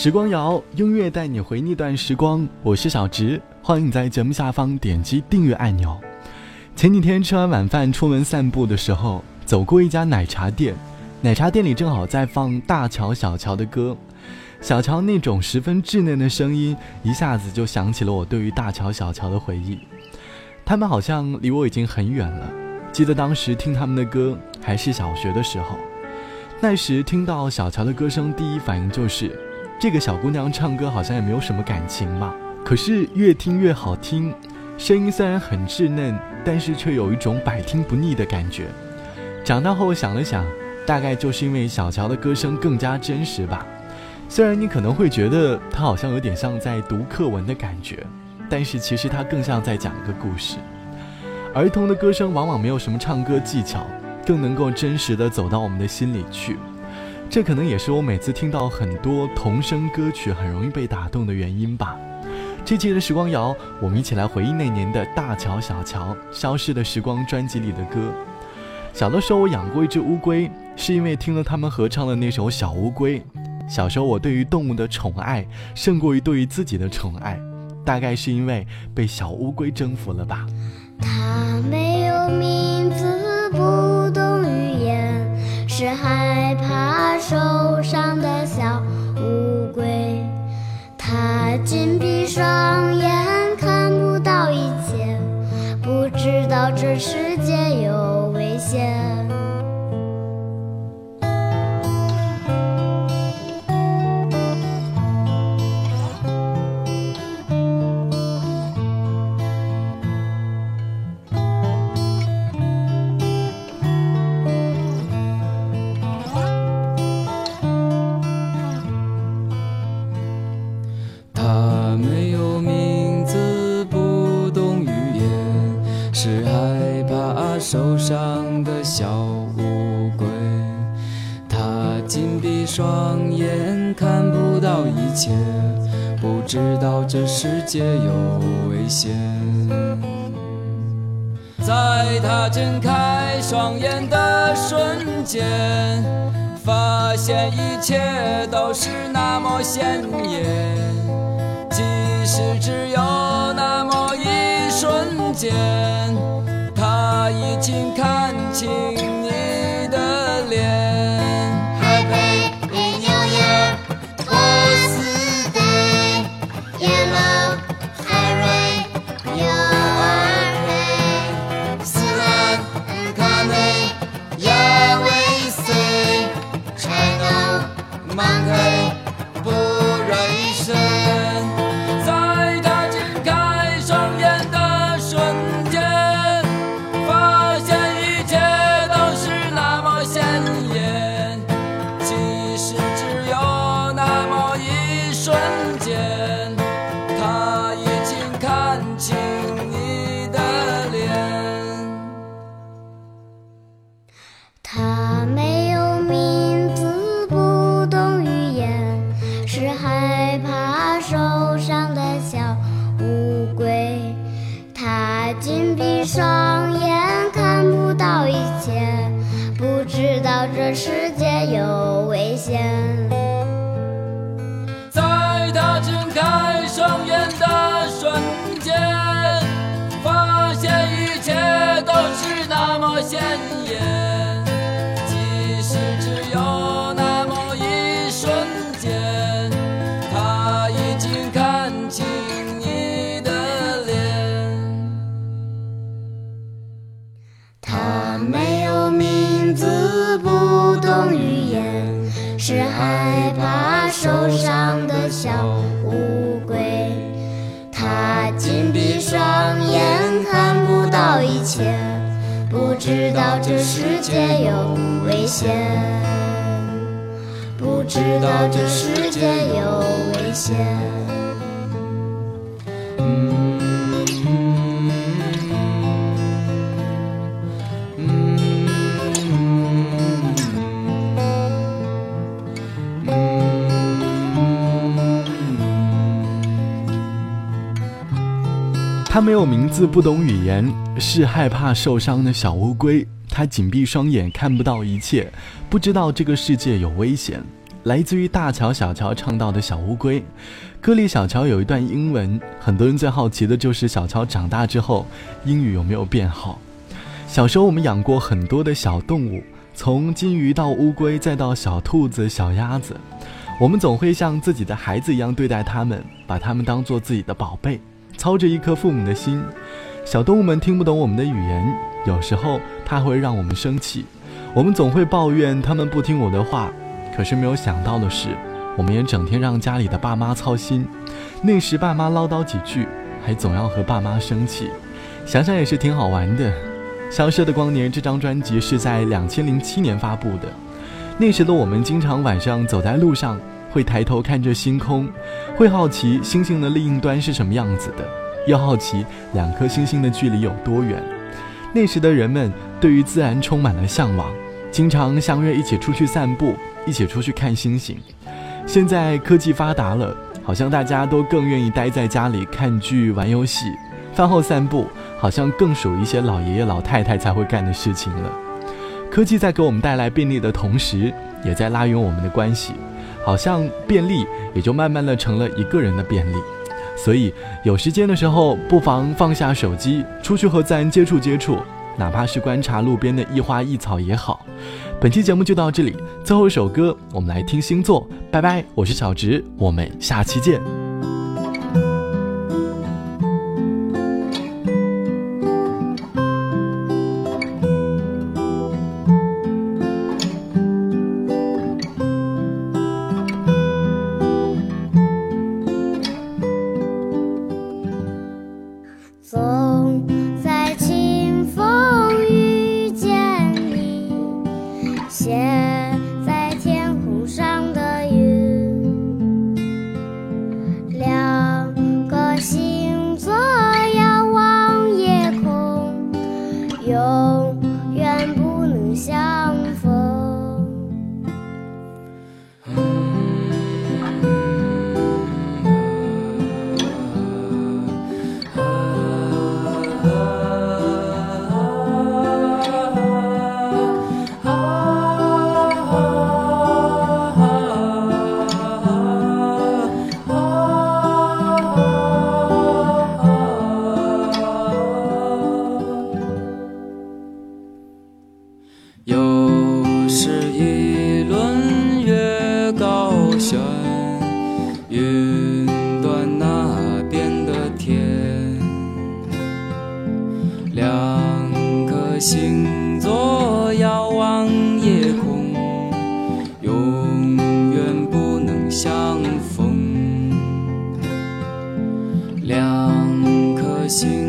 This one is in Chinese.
时光谣，音乐带你回那段时光。我是小直，欢迎你在节目下方点击订阅按钮。前几天吃完晚饭出门散步的时候，走过一家奶茶店，奶茶店里正好在放《大乔小乔》的歌。小乔那种十分稚嫩的声音，一下子就想起了我对于大乔小乔的回忆。他们好像离我已经很远了。记得当时听他们的歌还是小学的时候，那时听到小乔的歌声，第一反应就是这个小姑娘唱歌好像也没有什么感情嘛。可是越听越好听，声音虽然很稚嫩，但是却有一种百听不腻的感觉。长大后想了想，大概就是因为小乔的歌声更加真实吧。虽然你可能会觉得她好像有点像在读课文的感觉，但是其实她更像在讲一个故事。儿童的歌声往往没有什么唱歌技巧，更能够真实的走到我们的心里去。这可能也是我每次听到很多童声歌曲很容易被打动的原因吧。这期的时光谣，我们一起来回忆那年的大乔小乔《消失的时光》专辑里的歌。小的时候我养过一只乌龟，是因为听了他们合唱的那首《小乌龟》。小时候，我对于动物的宠爱胜过于对于自己的宠爱，大概是因为被小乌龟征服了吧。它没有名是害怕受伤的小乌龟。它紧闭双眼，看不到一切，不知道这是害怕受伤的小乌龟，它紧闭双眼，看不到一切，不知道这世界有危险。在它睁开双眼的瞬间，发现一切都是那么鲜艳，即使只有那么一瞬间。我已经看清这世界有危险。在他睁开双眼的瞬间，发现一切都是那么鲜艳，知道这世界有危险，不知道这世界有危险。它没有名字，不懂语言，是害怕受伤的小乌龟。它紧闭双眼，看不到一切，不知道这个世界有危险。来自于大乔小乔唱到的小乌龟。歌里小乔有一段英文，很多人最好奇的就是小乔长大之后英语有没有变好。小时候我们养过很多的小动物，从金鱼到乌龟，再到小兔子、小鸭子，我们总会像自己的孩子一样对待它们，把它们当做自己的宝贝，操着一颗父母的心。小动物们听不懂我们的语言，有时候它会让我们生气。我们总会抱怨他们不听我的话，可是没有想到的是，我们也整天让家里的爸妈操心。那时爸妈唠叨几句，还总要和爸妈生气，想想也是挺好玩的。《消失的光年》这张专辑是在两千零七年发布的，那时的我们经常晚上走在路上，会抬头看着星空，会好奇星星的另一端是什么样子的，又好奇两颗星星的距离有多远。那时的人们对于自然充满了向往，经常相约一起出去散步，一起出去看星星。现在科技发达了，好像大家都更愿意待在家里看剧、玩游戏，饭后散步好像更属于一些老爷爷老太太才会干的事情了。科技在给我们带来便利的同时，也在拉远我们的关系，好像便利也就慢慢的成了一个人的便利。所以有时间的时候，不妨放下手机，出去和自然接触接触，哪怕是观察路边的一花一草也好。本期节目就到这里，最后一首歌，我们来听星座。拜拜，我是小植，我们下期见。两